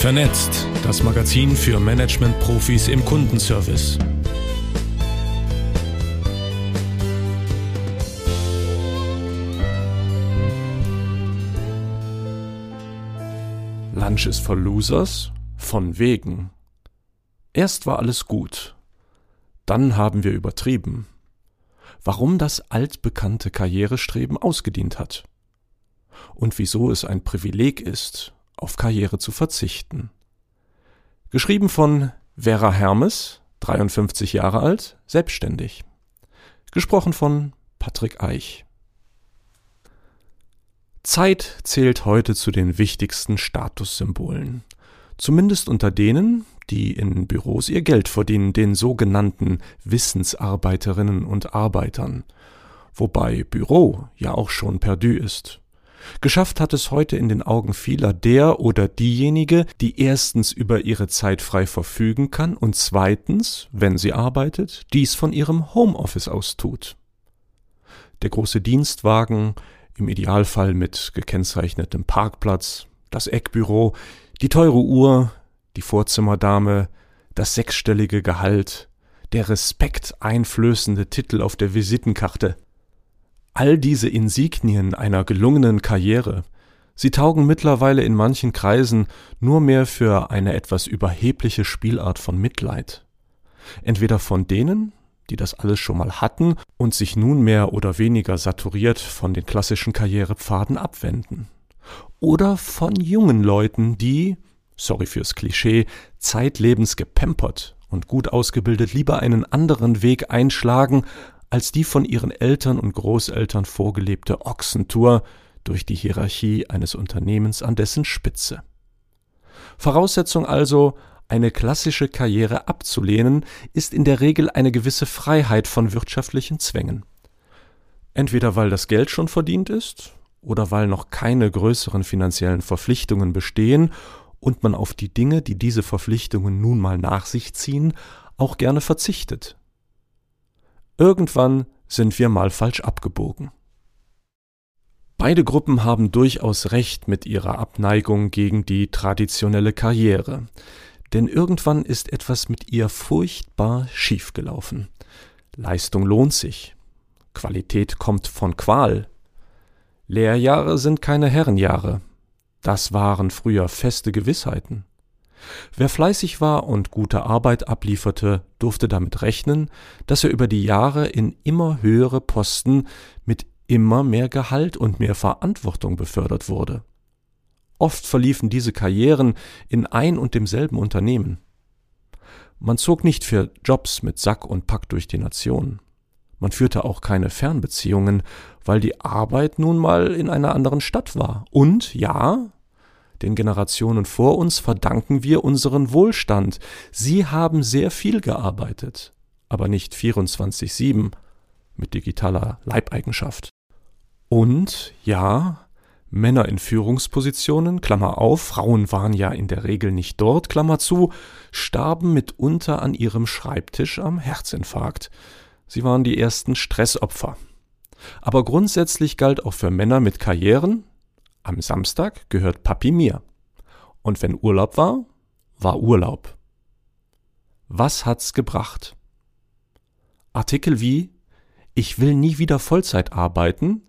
Vernetzt, das Magazin für Management-Profis im Kundenservice. Lunch ist for Losers? Von wegen. Erst war alles gut. Dann haben wir übertrieben. Warum das altbekannte Karrierestreben ausgedient hat. Und wieso es ein Privileg ist, auf Karriere zu verzichten. Geschrieben von Vera Hermes, 53 Jahre alt, selbstständig. Gesprochen von Patrick Eich. Zeit zählt heute zu den wichtigsten Statussymbolen. Zumindest unter denen, die in Büros ihr Geld verdienen, den sogenannten Wissensarbeiterinnen und Arbeitern. Wobei Büro ja auch schon perdu ist. Geschafft hat es heute in den Augen vieler der oder diejenige, die erstens über ihre Zeit frei verfügen kann und zweitens, wenn sie arbeitet, dies von ihrem Homeoffice aus tut. Der große Dienstwagen, im Idealfall mit gekennzeichnetem Parkplatz, das Eckbüro, die teure Uhr, die Vorzimmerdame, das sechsstellige Gehalt, der respekteinflößende Titel auf der Visitenkarte. All diese Insignien einer gelungenen Karriere, sie taugen mittlerweile in manchen Kreisen nur mehr für eine etwas überhebliche Spielart von Mitleid. Entweder von denen, die das alles schon mal hatten und sich nun mehr oder weniger saturiert von den klassischen Karrierepfaden abwenden. Oder von jungen Leuten, die, sorry fürs Klischee, zeitlebens gepempert und gut ausgebildet lieber einen anderen Weg einschlagen, als die von ihren Eltern und Großeltern vorgelebte Ochsentour durch die Hierarchie eines Unternehmens an dessen Spitze. Voraussetzung also, eine klassische Karriere abzulehnen, ist in der Regel eine gewisse Freiheit von wirtschaftlichen Zwängen. Entweder weil das Geld schon verdient ist, oder weil noch keine größeren finanziellen Verpflichtungen bestehen und man auf die Dinge, die diese Verpflichtungen nun mal nach sich ziehen, auch gerne verzichtet. Irgendwann sind wir mal falsch abgebogen. Beide Gruppen haben durchaus recht mit ihrer Abneigung gegen die traditionelle Karriere, denn irgendwann ist etwas mit ihr furchtbar schiefgelaufen. Leistung lohnt sich, Qualität kommt von Qual. Lehrjahre sind keine Herrenjahre, das waren früher feste Gewissheiten. Wer fleißig war und gute Arbeit ablieferte, durfte damit rechnen, dass er über die Jahre in immer höhere Posten mit immer mehr Gehalt und mehr Verantwortung befördert wurde. Oft verliefen diese Karrieren in ein und demselben Unternehmen. Man zog nicht für Jobs mit Sack und Pack durch die Nation. Man führte auch keine Fernbeziehungen, weil die Arbeit nun mal in einer anderen Stadt war. Und ja, den Generationen vor uns verdanken wir unseren Wohlstand. Sie haben sehr viel gearbeitet, aber nicht 24-7 mit digitaler Leibeigenschaft. Und ja, Männer in Führungspositionen, Klammer auf, Frauen waren ja in der Regel nicht dort, Klammer zu, starben mitunter an ihrem Schreibtisch am Herzinfarkt. Sie waren die ersten Stressopfer. Aber grundsätzlich galt auch für Männer mit Karrieren, am Samstag gehört Papi mir. Und wenn Urlaub war, war Urlaub. Was hat's gebracht? Artikel wie Ich will nie wieder Vollzeit arbeiten,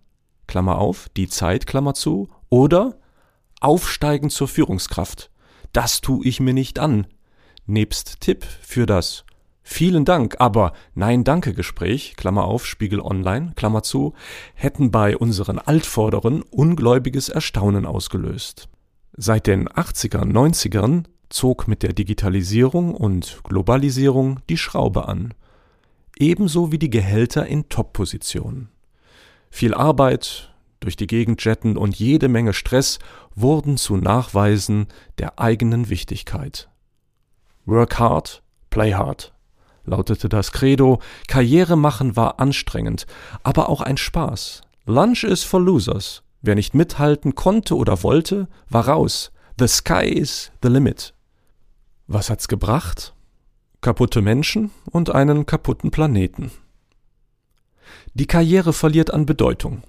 Klammer auf, die Zeit, Klammer zu, oder Aufsteigen zur Führungskraft. Das tu ich mir nicht an. Nebst Tipp für das Vielen Dank, aber Nein Danke Gespräch, Klammer auf, Spiegel Online, Klammer zu, hätten bei unseren Altvorderen ungläubiges Erstaunen ausgelöst. Seit den 80er, 90ern zog mit der Digitalisierung und Globalisierung die Schraube an. Ebenso wie die Gehälter in Top-Positionen. Viel Arbeit, durch die Gegend jetten und jede Menge Stress wurden zu Nachweisen der eigenen Wichtigkeit. Work hard, play hard lautete das Credo, Karriere machen war anstrengend, aber auch ein Spaß. Lunch is for losers. Wer nicht mithalten konnte oder wollte, war raus. The sky is the limit. Was hat's gebracht? Kaputte Menschen und einen kaputten Planeten. Die Karriere verliert an Bedeutung.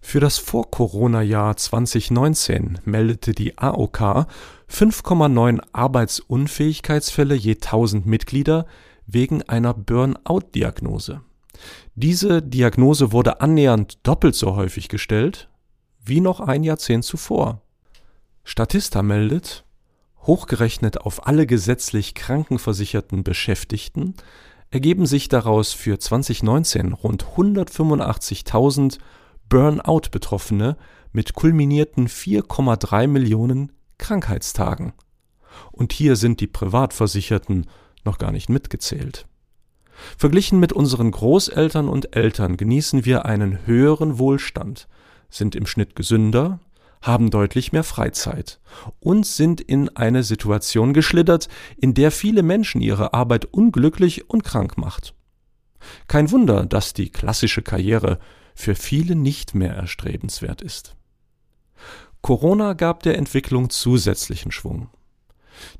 Für das Vor-Corona-Jahr 2019 meldete die AOK 5,9 Arbeitsunfähigkeitsfälle je 1000 Mitglieder wegen einer Burnout-Diagnose. Diese Diagnose wurde annähernd doppelt so häufig gestellt wie noch ein Jahrzehnt zuvor. Statista meldet, hochgerechnet auf alle gesetzlich krankenversicherten Beschäftigten, ergeben sich daraus für 2019 rund 185.000 Burnout-Betroffene mit kulminierten 4,3 Millionen Krankheitstagen. Und hier sind die Privatversicherten noch gar nicht mitgezählt. Verglichen mit unseren Großeltern und Eltern genießen wir einen höheren Wohlstand, sind im Schnitt gesünder, haben deutlich mehr Freizeit und sind in eine Situation geschlittert, in der viele Menschen ihre Arbeit unglücklich und krank macht. Kein Wunder, dass die klassische Karriere für viele nicht mehr erstrebenswert ist. Corona gab der Entwicklung zusätzlichen Schwung.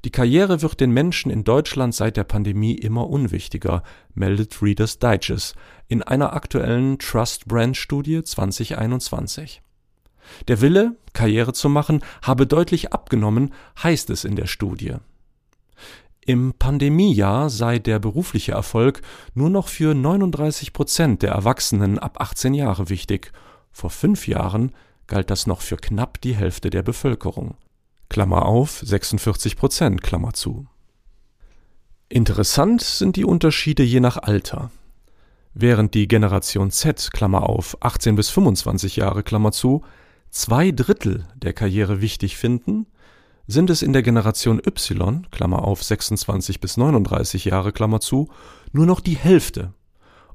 Die Karriere wird den Menschen in Deutschland seit der Pandemie immer unwichtiger, meldet Reader's Digest in einer aktuellen Trust Brand Studie 2021. Der Wille, Karriere zu machen, habe deutlich abgenommen, heißt es in der Studie. Im Pandemiejahr sei der berufliche Erfolg nur noch für 39 Prozent der Erwachsenen ab 18 Jahre wichtig. Vor fünf Jahren galt das noch für knapp die Hälfte der Bevölkerung. Klammer auf, 46 Prozent, Klammer zu. Interessant sind die Unterschiede je nach Alter. Während die Generation Z, Klammer auf, 18 bis 25 Jahre, Klammer zu, zwei Drittel der Karriere wichtig finden, sind es in der Generation Y, Klammer auf 26 bis 39 Jahre, Klammer zu, nur noch die Hälfte.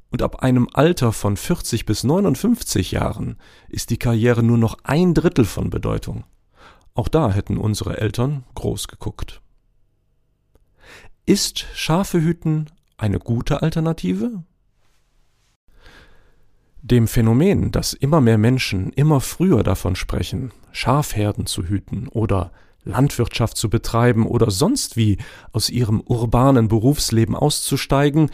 Und ab einem Alter von 40 bis 59 Jahren ist die Karriere nur noch ein Drittel von Bedeutung. Auch da hätten unsere Eltern groß geguckt. Ist Schafe hüten eine gute Alternative? Dem Phänomen, dass immer mehr Menschen immer früher davon sprechen, Schafherden zu hüten oder Landwirtschaft zu betreiben oder sonst wie aus ihrem urbanen Berufsleben auszusteigen,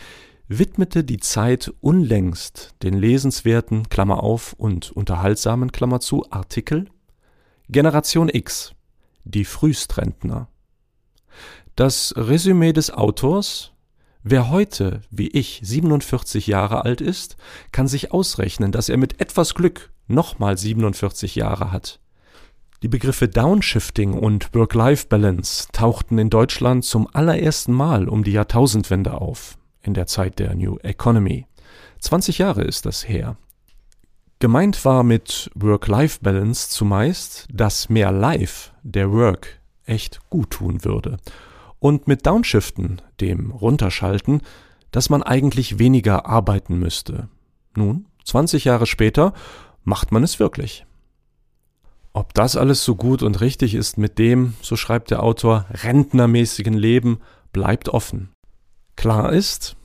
widmete die Zeit unlängst den lesenswerten Klammer auf und unterhaltsamen Klammer zu Artikel Generation X, die Frühstrentner. Das Resümee des Autors Wer heute, wie ich, 47 Jahre alt ist, kann sich ausrechnen, dass er mit etwas Glück nochmal 47 Jahre hat. Die Begriffe Downshifting und Work-Life-Balance tauchten in Deutschland zum allerersten Mal um die Jahrtausendwende auf, in der Zeit der New Economy. 20 Jahre ist das her. Gemeint war mit Work-Life-Balance zumeist, dass mehr Life der Work echt gut tun würde und mit Downshiften, dem Runterschalten, dass man eigentlich weniger arbeiten müsste. Nun, 20 Jahre später, macht man es wirklich. Ob das alles so gut und richtig ist mit dem, so schreibt der Autor, rentnermäßigen Leben, bleibt offen. Klar ist,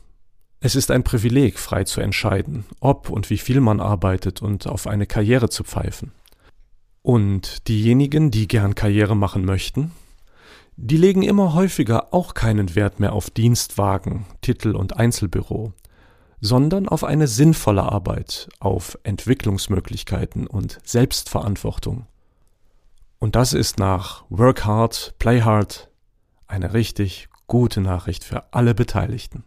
es ist ein Privileg, frei zu entscheiden, ob und wie viel man arbeitet und auf eine Karriere zu pfeifen. Und diejenigen, die gern Karriere machen möchten, die legen immer häufiger auch keinen Wert mehr auf Dienstwagen, Titel und Einzelbüro, sondern auf eine sinnvolle Arbeit, auf Entwicklungsmöglichkeiten und Selbstverantwortung. Und das ist nach Work Hard, Play Hard eine richtig gute Nachricht für alle Beteiligten.